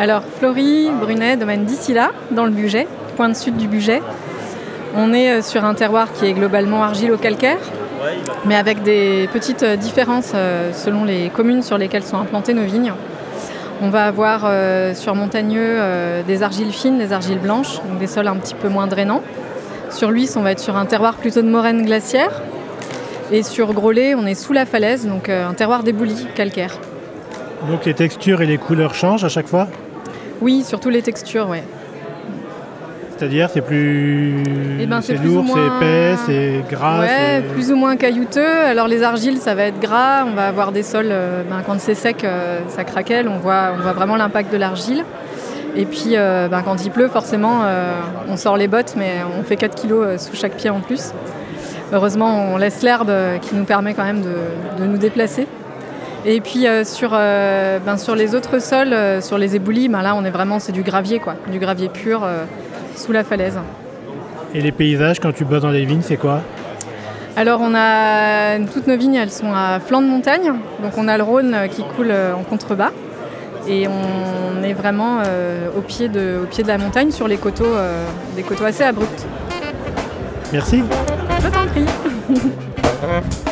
Alors, Florie, Brunet, domaine d'Issila, dans le Buget, pointe sud du Buget. On est euh, sur un terroir qui est globalement argilo-calcaire, mais avec des petites euh, différences euh, selon les communes sur lesquelles sont implantées nos vignes. On va avoir sur montagneux des argiles fines, des argiles blanches, donc des sols un petit peu moins drainants. Sur Luis, on va être sur un terroir plutôt de moraine glaciaire. Et sur Grolet, on est sous la falaise, donc un terroir d'ébouli calcaire. Donc les textures et les couleurs changent à chaque fois? Oui, surtout les textures, ouais. C'est-à-dire, c'est plus, eh ben, c'est lourd, c'est épais, c'est gras. Ouais, plus ou moins caillouteux. Alors les argiles, ça va être gras. On va avoir des sols, euh, ben, quand c'est sec, euh, ça craquelle. On voit, on voit vraiment l'impact de l'argile. Et puis, euh, ben, quand il pleut, forcément, on sort les bottes, mais on fait 4 kilos sous chaque pied en plus. Heureusement, on laisse l'herbe qui nous permet quand même de, nous déplacer. Et puis sur, ben, sur les autres sols, sur les éboulis, ben, là on est vraiment c'est du gravier quoi, du gravier pur sous la falaise. Et les paysages, quand tu bosses dans les vignes, c'est quoi? Alors on a toutes nos vignes, elles sont à flanc de montagne, donc on a le Rhône qui coule en contrebas et on est vraiment euh, au, pied de, au pied de la montagne sur les coteaux, euh, des coteaux assez abrupts. Merci. Je t'en prie.